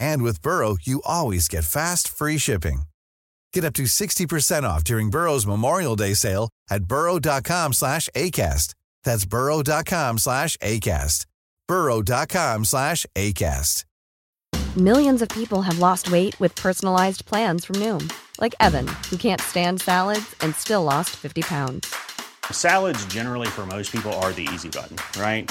And with Burrow, you always get fast, free shipping. Get up to 60% off during Burrow's Memorial Day sale at burrow.com slash ACAST. That's burrow.com slash ACAST. burrow.com slash ACAST. Millions of people have lost weight with personalized plans from Noom, like Evan, who can't stand salads and still lost 50 pounds. Salads generally for most people are the easy button, right?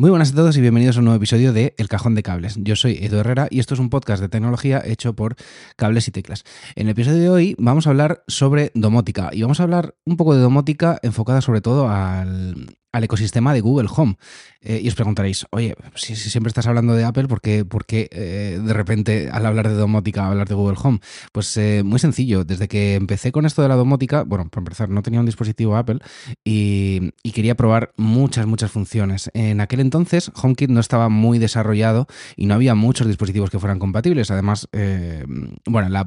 Muy buenas a todos y bienvenidos a un nuevo episodio de El Cajón de Cables. Yo soy Edu Herrera y esto es un podcast de tecnología hecho por Cables y Teclas. En el episodio de hoy vamos a hablar sobre domótica y vamos a hablar un poco de domótica enfocada sobre todo al, al ecosistema de Google Home. Eh, y os preguntaréis, oye, si, siempre estás hablando de Apple, ¿por qué, eh, de repente al hablar de domótica hablar de Google Home? Pues eh, muy sencillo, desde que empecé con esto de la domótica, bueno, para empezar, no tenía un dispositivo Apple y, y, quería probar muchas, muchas funciones. En aquel entonces HomeKit no estaba muy desarrollado y no había muchos dispositivos que fueran compatibles. Además, bueno, la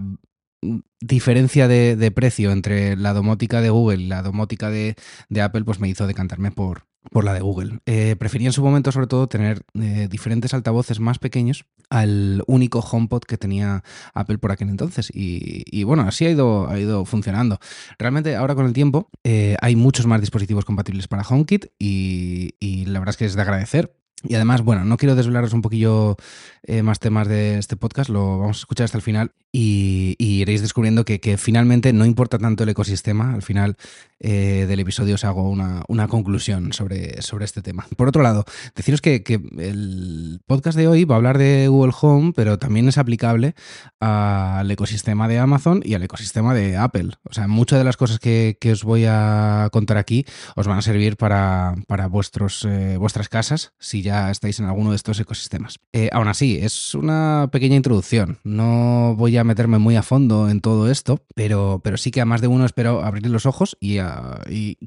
diferencia de, precio entre la domótica de Google y la domótica de, Apple, pues me hizo decantarme por, por la de Google. Eh, prefería en su momento, sobre todo, tener eh, diferentes altavoces más pequeños al único HomePod que tenía Apple por aquel entonces. Y, bueno, así ha ido, ha ido funcionando. Realmente, ahora con el tiempo, eh, hay muchos más dispositivos compatibles para HomeKit y, y la verdad es que es de agradecer y además, bueno, no quiero desvelaros un poquillo eh, más temas de este podcast, lo vamos a escuchar hasta el final y, iréis descubriendo que, finalmente no importa tanto el ecosistema, al final eh, del episodio os hago una, conclusión sobre, sobre, este tema. Por otro lado, deciros que, el podcast de hoy va a hablar de Google Home, pero también es aplicable al ecosistema de Amazon y al ecosistema de Apple. O sea, muchas de las cosas que, os voy a contar aquí os van a servir para, vuestros, eh, vuestras casas, si ya estáis en alguno de estos ecosistemas. Eh, aún así, es una pequeña introducción. No voy a meterme muy a fondo en todo esto, pero, pero sí que a más de uno espero abrir los ojos y,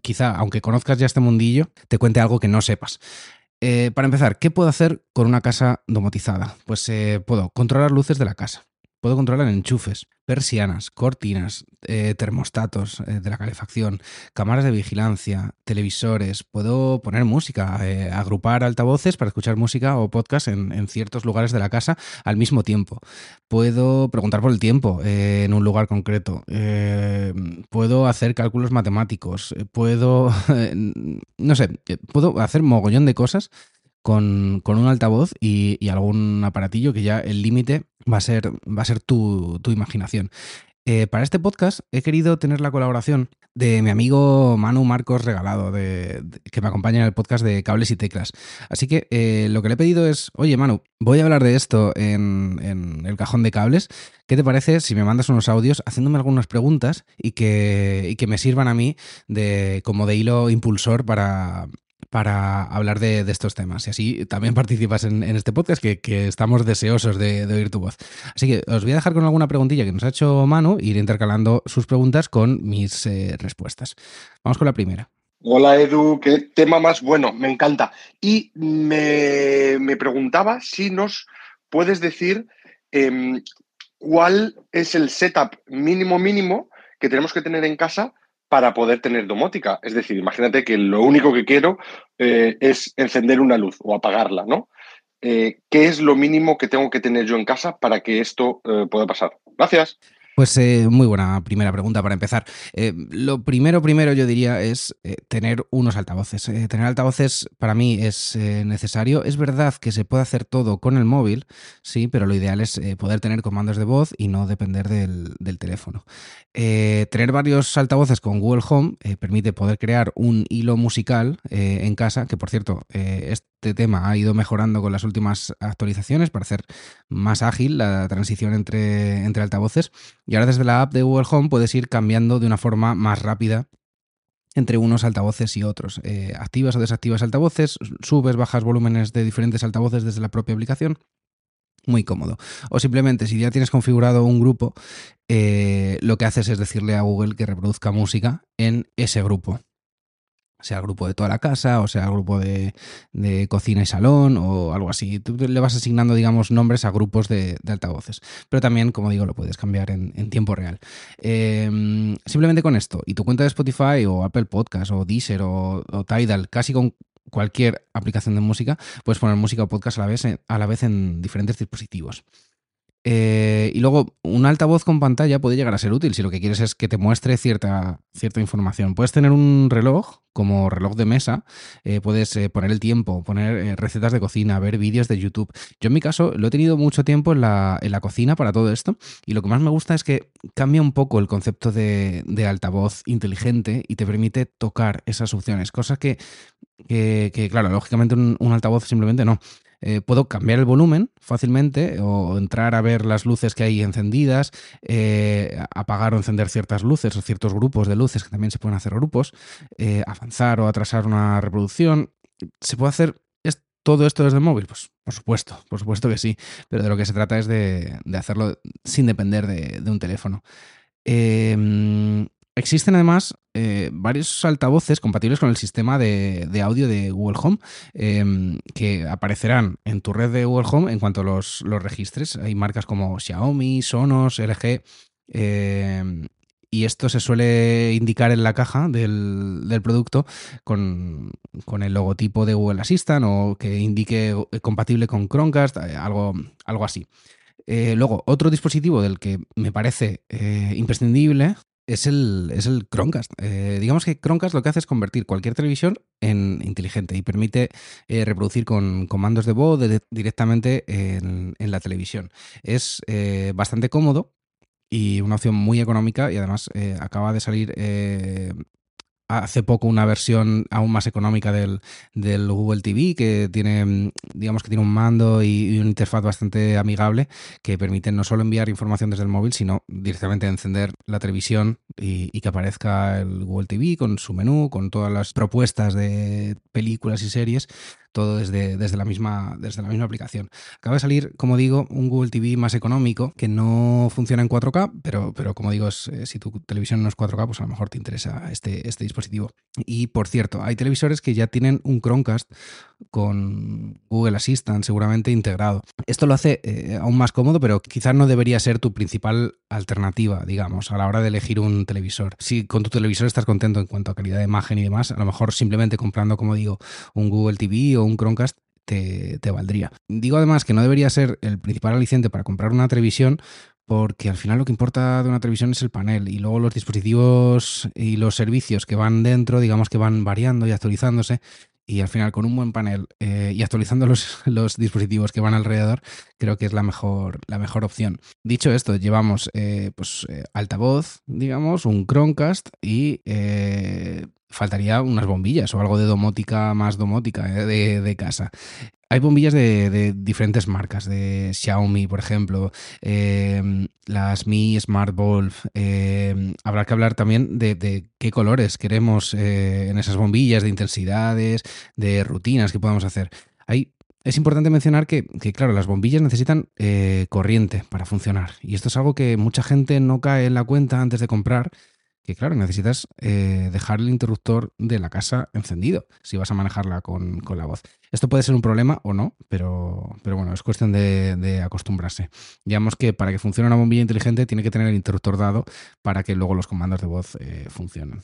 quizá, aunque conozcas ya este mundillo, te cuente algo que no sepas. Eh, para empezar, ¿qué puedo hacer con una casa domotizada? Pues eh, puedo controlar luces de la casa, puedo controlar enchufes, persianas, cortinas, eh, termostatos eh, de la calefacción, cámaras de vigilancia, televisores, puedo poner música, eh, agrupar altavoces para escuchar música o podcast en, ciertos lugares de la casa al mismo tiempo. Puedo preguntar por el tiempo en un lugar concreto. puedo hacer cálculos matemáticos. Puedo, no sé, puedo hacer mogollón de cosas con, un altavoz y, algún aparatillo que ya el límite va a ser, va a ser tu, imaginación. Eh, para este podcast he querido tener la colaboración de mi amigo Manu Marcos Regalado, de, que me acompaña en el podcast de Cables y Teclas. Así que eh, lo que le he pedido es, oye Manu, voy a hablar de esto en, en, el cajón de cables. ¿Qué te parece si me mandas unos audios haciéndome algunas preguntas y que, y que me sirvan a mí de, como de hilo impulsor para, para hablar de, estos temas. Y así también participas en, este podcast que, estamos deseosos de, oír tu voz. Así que os voy a dejar con alguna preguntilla que nos ha hecho Manu, ir intercalando sus preguntas con mis eh, respuestas. Vamos con la primera. Hola Edu, qué tema más bueno, me encanta. Y me, preguntaba si nos puedes decir em, cuál es el setup mínimo mínimo que tenemos que tener en casa para poder tener domótica. Es decir, imagínate que lo único que quiero eh, es encender una luz o apagarla, ¿no? Eh, ¿Qué es lo mínimo que tengo que tener yo en casa para que esto eh, pueda pasar? Gracias. Pues eh, muy buena primera pregunta para empezar. Eh, lo primero, primero yo diría es eh, tener unos altavoces. Eh, tener altavoces para mí es eh, necesario. Es verdad que se puede hacer todo con el móvil, sí, pero lo ideal es poder tener comandos de voz y no depender del, del teléfono. Tener varios altavoces con Google Home permite poder crear un hilo musical en casa, que por cierto, eh, este tema ha ido mejorando con las últimas actualizaciones para hacer más ágil la transición entre, entre altavoces. Y ahora desde la app de Google Home puedes ir cambiando de una forma más rápida entre unos altavoces y otros. Eh, activas o desactivas altavoces, subes, bajas volúmenes de diferentes altavoces desde la propia aplicación. Muy cómodo. O simplemente, si ya tienes configurado un grupo, eh, lo que haces es decirle a Google que reproduzca música en ese grupo. Sea el grupo de toda la casa, o sea el grupo de, de cocina y salón, o algo así. Tú le vas asignando, digamos, nombres a grupos de, altavoces. Pero también, como digo, lo puedes cambiar en, tiempo real. Eh, simplemente con esto, y tu cuenta de Spotify, o Apple Podcast, o Deezer, o, o Tidal, casi con cualquier aplicación de música, puedes poner música o podcast a la vez a la vez en diferentes dispositivos. Eh, y luego, un altavoz con pantalla puede llegar a ser útil si lo que quieres es que te muestre cierta, cierta información. Puedes tener un reloj como reloj de mesa, eh, puedes eh, poner el tiempo, poner recetas de cocina, ver vídeos de YouTube. Yo en mi caso lo he tenido mucho tiempo en la, en la cocina para todo esto y lo que más me gusta es que cambia un poco el concepto de, de altavoz inteligente y te permite tocar esas opciones, cosas que, que, que, claro, lógicamente un, un altavoz simplemente no. Eh, puedo cambiar el volumen fácilmente o entrar a ver las luces que hay encendidas, eh, apagar o encender ciertas luces o ciertos grupos de luces que también se pueden hacer grupos, eh, avanzar o atrasar una reproducción. ¿Se puede hacer todo esto desde el móvil? Pues por supuesto, por supuesto que sí, pero de lo que se trata es de, de hacerlo sin depender de, de un teléfono. Eh, Existen además eh, varios altavoces compatibles con el sistema de, de audio de Google Home eh, que aparecerán en tu red de Google Home en cuanto los, los registres. Hay marcas como Xiaomi, Sonos, LG. Eh, y esto se suele indicar en la caja del, del producto con, con, el logotipo de Google Assistant o que indique compatible con Chromecast, eh, algo, algo así. Eh, luego, otro dispositivo del que me parece eh, imprescindible es el, es el Chromecast. Eh, digamos que Chromecast lo que hace es convertir cualquier televisión en inteligente y permite eh, reproducir con comandos de voz directamente en, en, la televisión. Es eh, bastante cómodo y una opción muy económica y además acaba de salir hace poco una versión aún más económica del, del, Google TV que tiene, digamos que tiene un mando y, una interfaz bastante amigable que permite no solo enviar información desde el móvil, sino directamente encender la televisión y, que aparezca el Google TV con su menú, con todas las propuestas de películas y series todo desde, desde, la misma, desde la misma aplicación. Acaba de salir, como digo, un Google TV más económico que no funciona en 4K, pero, pero como digo, es, eh, si tu televisión no es 4K, pues a lo mejor te interesa este, este dispositivo. Y por cierto, hay televisores que ya tienen un Chromecast con Google Assistant seguramente integrado. Esto lo hace eh, aún más cómodo, pero quizás no debería ser tu principal alternativa, digamos, a la hora de elegir un televisor. Si con tu televisor estás contento en cuanto a calidad de imagen y demás, a lo mejor simplemente comprando, como digo, un Google TV o un Chromecast te, te, valdría. Digo además que no debería ser el principal aliciente para comprar una televisión porque al final lo que importa de una televisión es el panel y luego los dispositivos y los servicios que van dentro, digamos que van variando y actualizándose y al final con un buen panel eh, y actualizando los, los, dispositivos que van alrededor, creo que es la mejor, la mejor opción. Dicho esto, llevamos eh, pues, eh, altavoz, digamos, un Chromecast y eh, faltaría unas bombillas o algo de domótica más domótica eh, de, de, casa. Hay bombillas de, diferentes marcas, de Xiaomi, por ejemplo, eh, las Mi Smart Bulb. Eh, habrá que hablar también de, qué colores queremos eh, en esas bombillas, de intensidades, de rutinas que podamos hacer. Es importante mencionar que, que, claro, las bombillas necesitan eh, corriente para funcionar. Y esto es algo que mucha gente no cae en la cuenta antes de comprar que claro, necesitas eh, dejar el interruptor de la casa encendido si vas a manejarla con, con, la voz. Esto puede ser un problema o no, pero, pero bueno, es cuestión de, acostumbrarse. Digamos que para que funcione una bombilla inteligente tiene que tener el interruptor dado para que luego los comandos de voz eh, funcionen.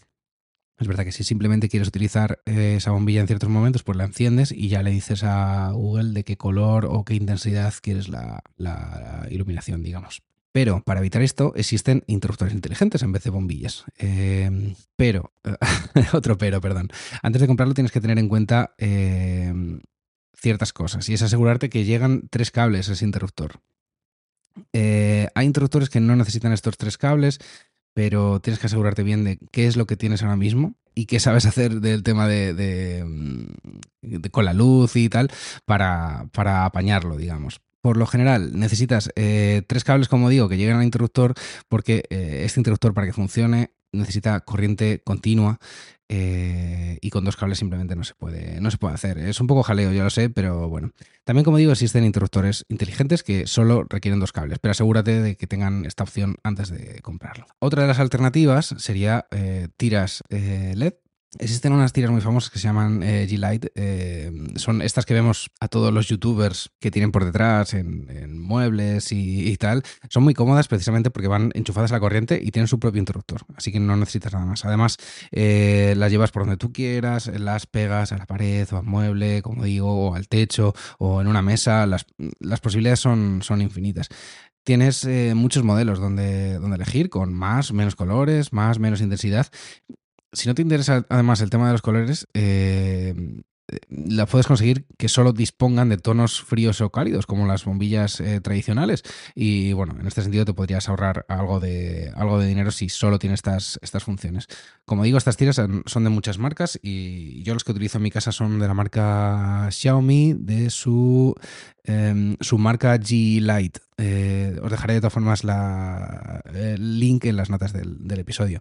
Es verdad que si simplemente quieres utilizar eh, esa bombilla en ciertos momentos, pues la enciendes y ya le dices a Google de qué color o qué intensidad quieres la iluminación, digamos. Pero para evitar esto existen interruptores inteligentes en vez de bombillas. Eh, pero, otro pero, perdón. Antes de comprarlo tienes que tener en cuenta eh, ciertas cosas y es asegurarte que llegan tres cables a ese interruptor. Eh, hay interruptores que no necesitan estos tres cables, pero tienes que asegurarte bien de qué es lo que tienes ahora mismo y qué sabes hacer del tema de, mm, con la luz y tal para, para apañarlo, digamos. Por lo general, necesitas eh, tres cables, como digo, que lleguen al interruptor, porque eh, este interruptor, para que funcione, necesita corriente continua eh, y con dos cables simplemente no se, puede, no se puede hacer. Es un poco jaleo, ya lo sé, pero bueno. También, como digo, existen interruptores inteligentes que solo requieren dos cables, pero asegúrate de que tengan esta opción antes de comprarlo. Otra de las alternativas sería tiras LED Existen unas tiras muy famosas que se llaman eh, G-Light. Eh, son estas que vemos a todos los youtubers que tienen por detrás en, muebles y, tal. Son muy cómodas precisamente porque van enchufadas a la corriente y tienen su propio interruptor. Así que no necesitas nada más. Además, eh, las llevas por donde tú quieras, las pegas a la pared o al mueble, como digo, o al techo o en una mesa. Las, posibilidades son, son infinitas tienes muchos modelos donde, donde elegir con más, menos colores, más, menos intensidad si no te interesa además el tema de los colores, eh, la puedes conseguir que solo dispongan de tonos fríos o cálidos, como las bombillas eh, tradicionales. Y bueno, en este sentido te podrías ahorrar algo de, algo de dinero si solo tienes estas, estas funciones. Como digo, estas tiras son de muchas marcas y yo los que utilizo en mi casa son de la marca Xiaomi, de su, em, su marca G-Lite. Eh, os dejaré de todas formas el link en las notas del, del episodio.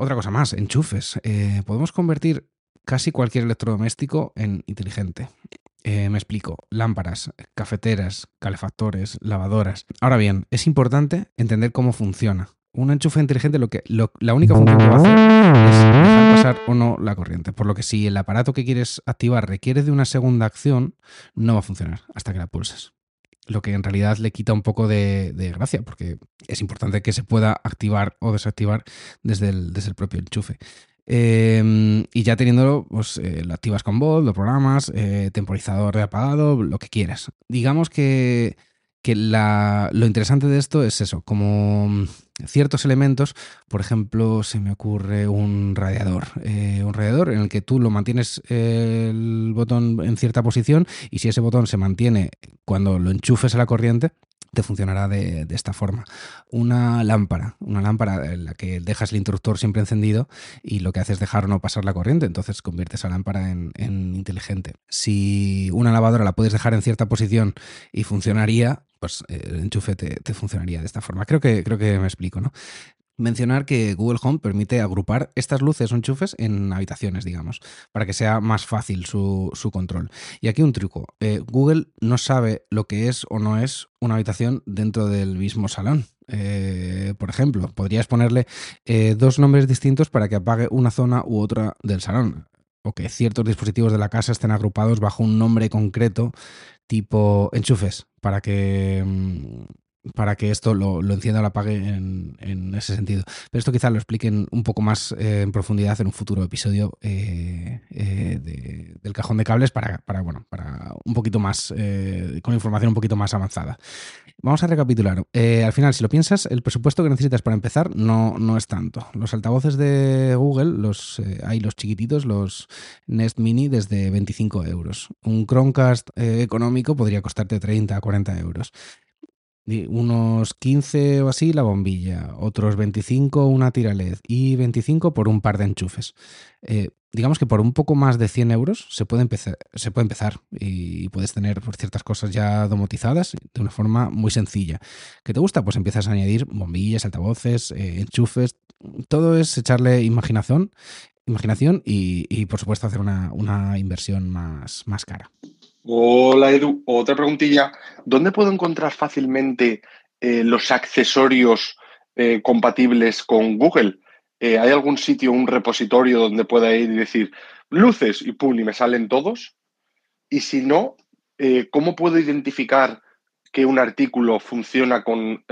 Otra cosa más, enchufes. Eh, podemos convertir casi cualquier electrodoméstico en inteligente. Eh, me explico. Lámparas, cafeteras, calefactores, lavadoras. Ahora bien, es importante entender cómo funciona. Un enchufe inteligente lo que la única función que va a hacer es dejar pasar o no la corriente. Por lo que si el aparato que quieres activar requiere de una segunda acción, no va a funcionar hasta que la pulses lo que en realidad le quita un poco de, gracia, porque es importante que se pueda activar o desactivar desde el, desde el propio enchufe. Em, y ya teniéndolo, pues eh, lo activas con voz, lo programas, eh, temporizador de apagado, lo que quieras. Digamos que que lo interesante de esto es eso, como ciertos elementos, por ejemplo, se me ocurre un radiador, eh, un radiador en el que tú lo mantienes el botón en cierta posición y si ese botón se mantiene cuando lo enchufes a la corriente, te funcionará de, esta forma. Una lámpara, una lámpara en la que dejas el interruptor siempre encendido y lo que haces es dejar no pasar la corriente, entonces conviertes a lámpara en, inteligente. Si una lavadora la puedes dejar en cierta posición y funcionaría, pues eh, el enchufe te, te, funcionaría de esta forma. Creo que, creo que me explico, ¿no? Mencionar que Google Home permite agrupar estas luces o enchufes en habitaciones, digamos, para que sea más fácil su, control. Y aquí un truco. Eh, Google no sabe lo que es o no es una habitación dentro del mismo salón. Eh, por ejemplo, podrías ponerle eh, dos nombres distintos para que apague una zona u otra del salón. O que ciertos dispositivos de la casa estén agrupados bajo un nombre concreto tipo enchufes, para que mm, para que esto lo, encienda o lo apague en, ese sentido. Pero esto quizás lo expliquen un poco más eh, en profundidad en un futuro episodio eh, eh, del cajón de cables para, bueno, para un poquito más, con información un poquito más avanzada. Vamos a recapitular. al final, si lo piensas, el presupuesto que necesitas para empezar no, no es tanto. Los altavoces de Google, hay los chiquititos, los Nest Mini, desde 25 euros. Un Chromecast económico podría costarte 30 a 40 euros unos 15 o así la bombilla, otros 25 una tira LED y 25 por un par de enchufes. Eh, digamos que por un poco más de 100 euros se puede empezar, se puede empezar y puedes tener ciertas cosas ya domotizadas de una forma muy sencilla. ¿Qué te gusta? Pues empiezas a añadir bombillas, altavoces, eh, enchufes. Todo es echarle imaginación, imaginación y, por supuesto hacer una, una inversión más, más cara. Hola Edu, otra preguntilla. ¿Dónde puedo encontrar fácilmente eh, los accesorios eh, compatibles con Google? Eh, ¿Hay algún sitio, un repositorio donde pueda ir y decir luces y pum, y me salen todos? Y si no, ¿cómo puedo identificar que un artículo funciona con,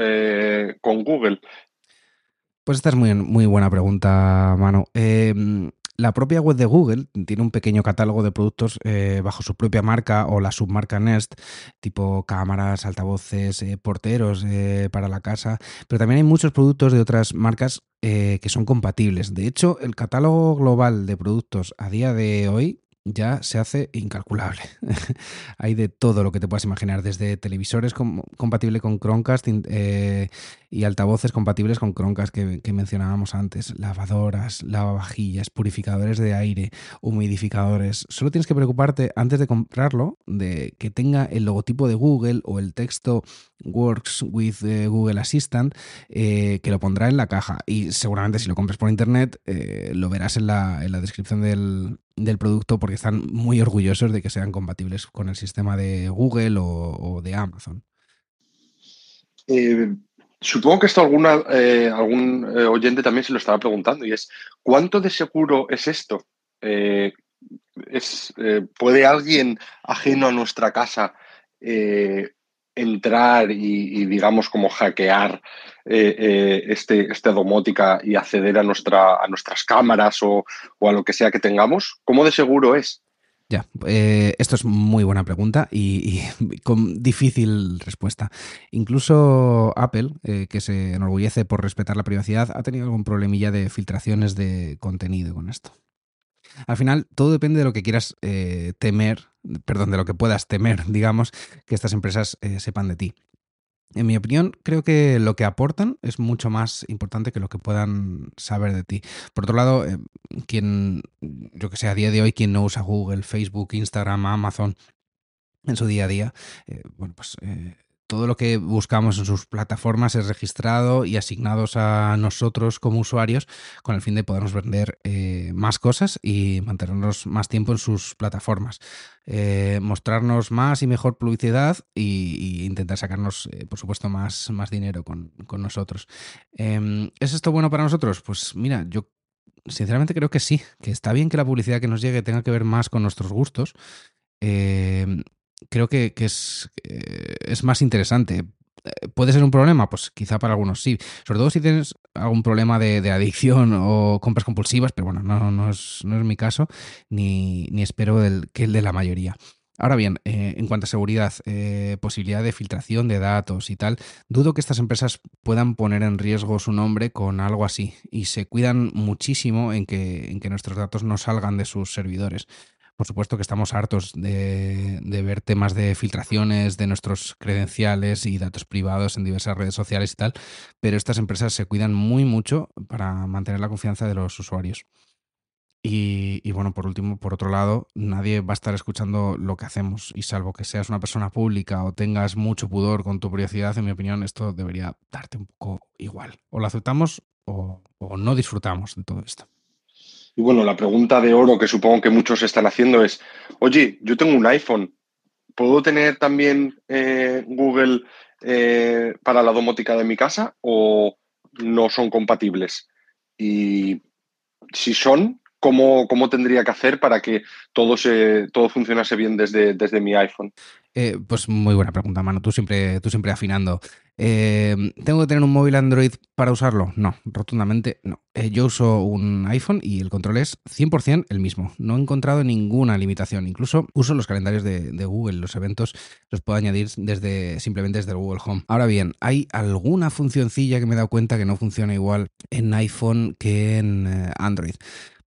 con Google? Pues esta es muy, muy buena pregunta, Mano. Em, la propia web de Google tiene un pequeño catálogo de productos eh, bajo su propia marca o la submarca Nest, tipo cámaras, altavoces, eh, porteros eh, para la casa, pero también hay muchos productos de otras marcas que son compatibles. De hecho, el catálogo global de productos a día de hoy ya se hace incalculable. Hay de todo lo que te puedas imaginar, desde televisores compatibles con Chromecast eh, y altavoces compatibles con Chromecast que, mencionábamos antes, lavadoras, lavavajillas, purificadores de aire, humidificadores. Solo tienes que preocuparte antes de comprarlo de que tenga el logotipo de Google o el texto Works with eh, Google Assistant eh, que lo pondrá en la caja y seguramente si lo compras por internet lo verás en la, en la descripción del, del producto porque están muy orgullosos de que sean compatibles con el sistema de Google o, de Amazon. Eh, supongo que esto alguna, eh, algún eh, oyente también se lo estaba preguntando y es, ¿cuánto de seguro es esto? es, ¿Puede alguien ajeno a nuestra casa entrar y, digamos, como hackear eh, eh, este, esta domótica y acceder a, nuestra, a nuestras cámaras o, a lo que sea que tengamos? ¿Cómo de seguro es? Ya, eh, esto es muy buena pregunta y, con difícil respuesta. Incluso Apple, que se enorgullece por respetar la privacidad, ha tenido algún problemilla de filtraciones de contenido con esto. Al final, todo depende de lo que quieras eh, temer, perdón, de lo que puedas temer, digamos, que estas empresas eh, sepan de ti. En mi opinión, creo que lo que aportan es mucho más importante que lo que puedan saber de ti. Por otro lado, eh, quien, yo que sé, a día de hoy, quien no usa Google, Facebook, Instagram, Amazon en su día a día, bueno, pues todo lo que buscamos en sus plataformas es registrado y asignados a nosotros como usuarios con el fin de podernos vender eh, más cosas y mantenernos más tiempo en sus plataformas. Eh, mostrarnos más y mejor publicidad e intentar sacarnos, eh, por supuesto, más, más dinero con, nosotros. Em, ¿Es esto bueno para nosotros? Pues mira, yo sinceramente creo que sí, que está bien que la publicidad que nos llegue tenga que ver más con nuestros gustos. Em, creo que, es, eh, es más interesante. Eh, ¿Puede ser un problema? Pues quizá para algunos sí. Sobre todo si tienes algún problema de, adicción o compras compulsivas, pero bueno, no, no, es, no es mi caso, ni, espero que el de la mayoría. Ahora bien, eh, en cuanto a seguridad, posibilidad de filtración de datos y tal, dudo que estas empresas puedan poner en riesgo su nombre con algo así y se cuidan muchísimo en que, en que nuestros datos no salgan de sus servidores. Por supuesto que estamos hartos de, ver temas de filtraciones de nuestros credenciales y datos privados en diversas redes sociales y tal, pero estas empresas se cuidan muy mucho para mantener la confianza de los usuarios. Y, bueno, por último, por otro lado, nadie va a estar escuchando lo que hacemos y salvo que seas una persona pública o tengas mucho pudor con tu privacidad, en mi opinión, esto debería darte un poco igual. O lo aceptamos o no disfrutamos de todo esto. Y bueno, la pregunta de oro que supongo que muchos están haciendo es, oye, yo tengo un iPhone, ¿puedo tener también eh, Google eh, para la domótica de mi casa o no son compatibles? Y si son, cómo, cómo tendría que hacer para que todo, se, todo funcionase bien desde, desde mi iPhone. Eh, pues muy buena pregunta, mano. Tú siempre, tú siempre afinando. Eh, ¿Tengo que tener un móvil Android para usarlo? No, rotundamente no. Eh, yo uso un iPhone y el control es 100% el mismo. No he encontrado ninguna limitación. Incluso uso los calendarios de, de, Google. Los eventos los puedo añadir desde, simplemente desde el Google Home. Ahora bien, hay alguna funcioncilla que me he dado cuenta que no funciona igual en iPhone que en Android.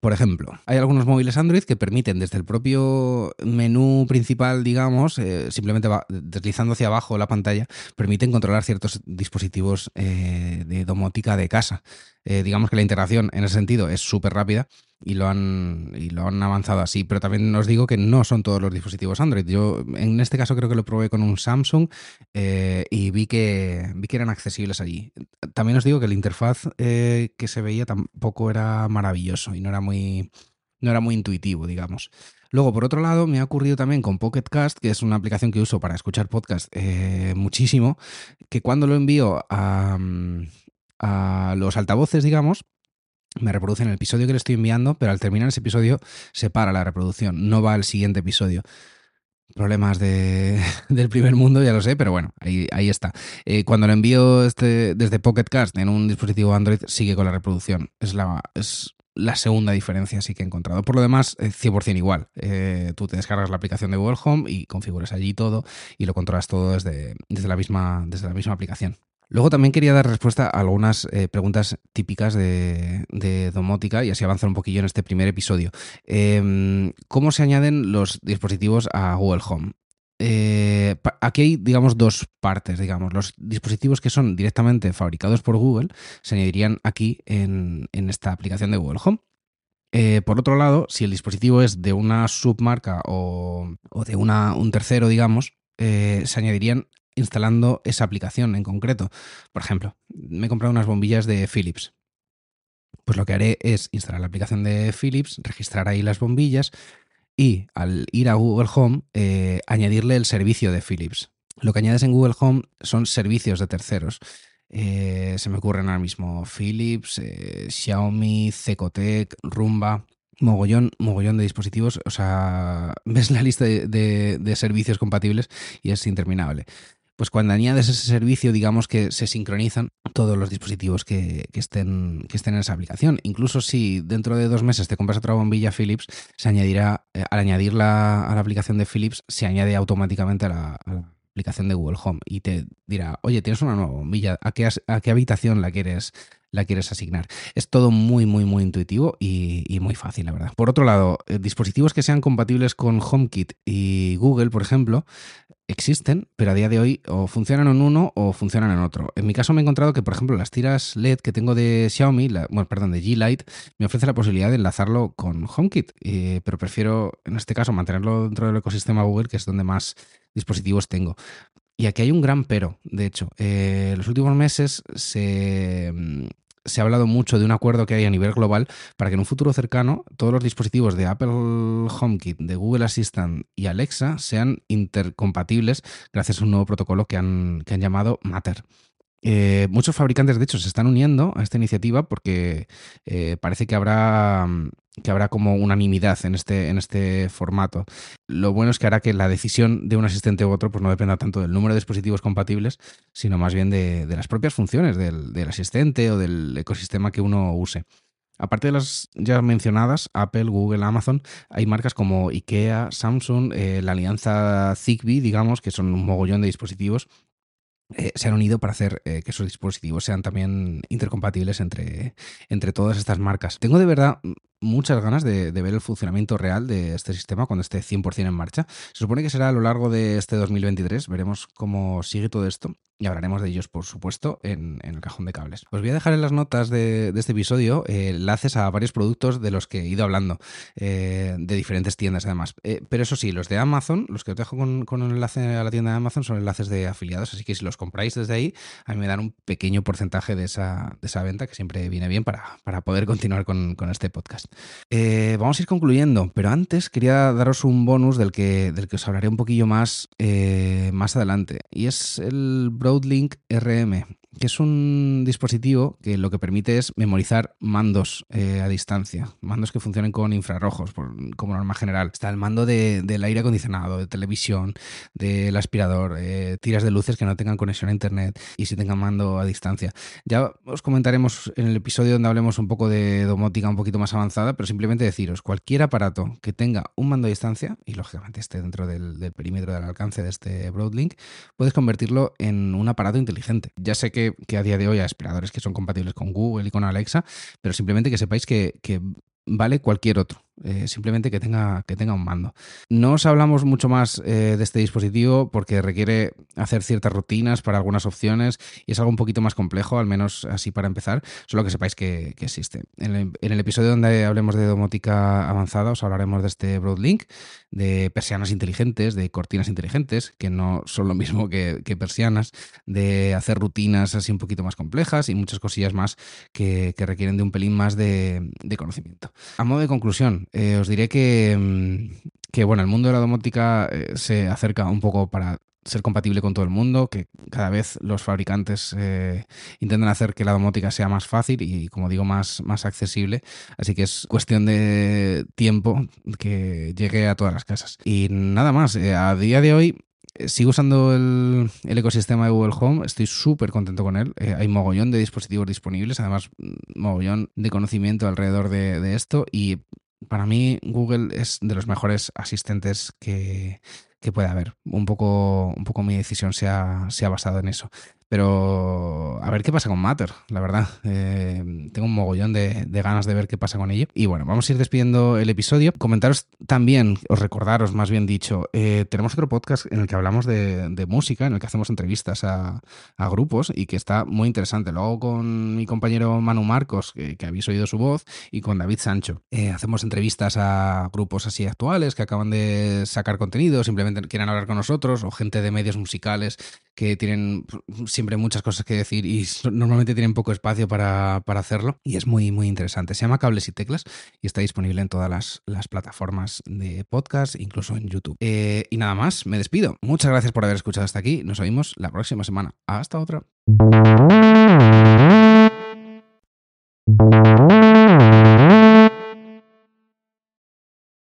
Por ejemplo, hay algunos móviles Android que permiten desde el propio menú principal, digamos, eh, simplemente va, deslizando hacia abajo la pantalla, permiten controlar ciertos dispositivos eh, de domótica de casa. Eh, digamos que la integración en ese sentido es súper rápida y lo, han, y lo han avanzado así. Pero también os digo que no son todos los dispositivos Android. Yo en este caso creo que lo probé con un Samsung eh, y vi que, vi que eran accesibles allí. También os digo que la interfaz eh, que se veía tampoco era maravilloso y no era muy, no era muy intuitivo, digamos. Luego, por otro lado, me ha ocurrido también con Pocket Cast, que es una aplicación que uso para escuchar podcast muchísimo, que cuando lo envío a, a los altavoces, digamos, me reproducen el episodio que le estoy enviando, pero al terminar ese episodio se para la reproducción, no va al siguiente episodio. Problemas de, del primer mundo, ya lo sé, pero bueno, ahí, ahí está. Eh, cuando lo envío este, desde Pocket Cast en un dispositivo Android, sigue con la reproducción. Es la, es la segunda diferencia sí que he encontrado. Por lo demás, 100% igual. Eh, tú te descargas la aplicación de Google Home y configuras allí todo y lo controlas todo desde, desde, la, misma, desde la misma aplicación. Luego también quería dar respuesta a algunas eh, preguntas típicas de, domótica y así avanzar un poquillo en este primer episodio. Em, ¿Cómo se añaden los dispositivos a Google Home? Eh, aquí hay, digamos, dos partes, digamos. Los dispositivos que son directamente fabricados por Google se añadirían aquí en, esta aplicación de Google Home. Eh, por otro lado, si el dispositivo es de una submarca o, de una, un tercero, digamos, se añadirían instalando esa aplicación en concreto. Por ejemplo, me he comprado unas bombillas de Philips. Pues lo que haré es instalar la aplicación de Philips, registrar ahí las bombillas y al ir a Google Home eh, añadirle el servicio de Philips. Lo que añades en Google Home son servicios de terceros. Eh, se me ocurren ahora mismo Philips, eh, Xiaomi, Cecotec, Rumba, mogollón, mogollón de dispositivos. O sea, ves la lista de servicios compatibles y es interminable pues cuando añades ese servicio, digamos que se sincronizan todos los dispositivos que, estén, que estén en esa aplicación. Incluso si dentro de dos meses te compras otra bombilla Philips, se añadirá, eh, al añadirla a la aplicación de Philips, se añade automáticamente a la, aplicación de Google Home y te dirá, oye, tienes una nueva bombilla, ¿a qué, a qué habitación la quieres, la quieres asignar. Es todo muy, muy, muy intuitivo y, muy fácil, la verdad. Por otro lado, eh, dispositivos que sean compatibles con HomeKit y Google, por ejemplo, existen, pero a día de hoy o funcionan en uno o funcionan en otro. En mi caso me he encontrado que, por ejemplo, las tiras LED que tengo de Xiaomi, bueno, perdón, de G-Lite, me ofrece la posibilidad de enlazarlo con HomeKit, eh, pero prefiero en este caso mantenerlo dentro del ecosistema Google, que es donde más dispositivos tengo. Y aquí hay un gran pero, de hecho. Eh, en los últimos meses se, mm, se ha hablado mucho de un acuerdo que hay a nivel global para que en un futuro cercano todos los dispositivos de Apple HomeKit, de Google Assistant y Alexa sean intercompatibles gracias a un nuevo protocolo que han, que han llamado Matter. Eh, muchos fabricantes, de hecho, se están uniendo a esta iniciativa porque eh, parece que habrá, que habrá como unanimidad en este, en este formato. Lo bueno es que hará que la decisión de un asistente u otro pues, no dependa tanto del número de dispositivos compatibles, sino más bien de, las propias funciones del, asistente o del ecosistema que uno use. Aparte de las ya mencionadas, Apple, Google, Amazon, hay marcas como IKEA, Samsung, eh, la alianza Zigbee, digamos, que son un mogollón de dispositivos eh, se han unido para hacer eh, que esos dispositivos sean también intercompatibles entre, entre todas estas marcas. Tengo de verdad muchas ganas de, ver el funcionamiento real de este sistema cuando esté 100% en marcha. Se supone que será a lo largo de este 2023, veremos cómo sigue todo esto y hablaremos de ellos, por supuesto, en, el cajón de cables. Os voy a dejar en las notas de, este episodio eh, enlaces a varios productos de los que he ido hablando, eh, de diferentes tiendas además. Eh, pero eso sí, los de Amazon, los que os dejo con, un enlace a la tienda de Amazon son enlaces de afiliados, así que si los compráis desde ahí, a mí me dan un pequeño porcentaje de esa, de esa venta que siempre viene bien para, para poder continuar con, con este podcast. Eh, vamos a ir concluyendo, pero antes quería daros un bonus del que, del que os hablaré un poquillo más, eh, más adelante, y es el Broadlink RM, que es un dispositivo que lo que permite es memorizar mandos eh, a distancia, mandos que funcionen con infrarrojos, como norma general. Está el mando del aire acondicionado, de televisión, del aspirador, eh, tiras de luces que no tengan conexión a internet y si tengan mando a distancia. Ya os comentaremos en el episodio donde hablemos un poco de domótica un poquito más avanzada, pero simplemente deciros, cualquier aparato que tenga un mando a distancia y lógicamente esté dentro del perímetro del alcance de este Broadlink, puedes convertirlo en un aparato inteligente. Ya sé que que, a día de hoy hay aspiradores que son compatibles con Google y con Alexa, pero simplemente que sepáis que, que vale cualquier otro. Eh, simplemente que tenga, que tenga un mando. No os hablamos mucho más eh, de este dispositivo porque requiere hacer ciertas rutinas para algunas opciones y es algo un poquito más complejo, al menos así para empezar, solo que sepáis que, existe. En el, episodio donde hablemos de domótica avanzada os hablaremos de este Broadlink, de persianas inteligentes, de cortinas inteligentes, que no son lo mismo que, persianas, de hacer rutinas así un poquito más complejas y muchas cosillas más que, requieren de un pelín más de conocimiento. A modo de conclusión, eh, os diré mm, que, bueno, el mundo de la domótica eh, se acerca un poco para ser compatible con todo el mundo, que cada vez los fabricantes eh, intentan hacer que la domótica sea más fácil y, como digo, más, más accesible. Así que es cuestión de tiempo que llegue a todas las casas. Y nada más, a día de hoy sigo usando el, ecosistema de Google Home, estoy súper contento con él. hay mogollón de dispositivos disponibles, además mogollón de conocimiento alrededor de, de, esto y para mí Google es de los mejores asistentes que, que puede haber. Un poco, un poco mi decisión se ha, se ha basado en eso. Pero a ver qué pasa con Matter, la verdad. Eh, tengo un mogollón de, ganas de ver qué pasa con ello. Y bueno, vamos a ir despidiendo el episodio. Comentaros también, os recordaros más bien dicho, eh, tenemos otro podcast en el que hablamos de, música, en el que hacemos entrevistas a, grupos y que está muy interesante. Luego con mi compañero Manu Marcos, que, habéis oído su voz, y con David Sancho. Eh, hacemos entrevistas a grupos así actuales que acaban de sacar contenido, simplemente quieren hablar con nosotros, o gente de medios musicales que tienen siempre muchas cosas que decir y normalmente tienen poco espacio para, hacerlo. Y es muy, muy interesante. Se llama Cables y Teclas y está disponible en todas las, plataformas de podcast, incluso en YouTube. Eh, y nada más, me despido. Muchas gracias por haber escuchado hasta aquí. Nos oímos la próxima semana. Hasta otra.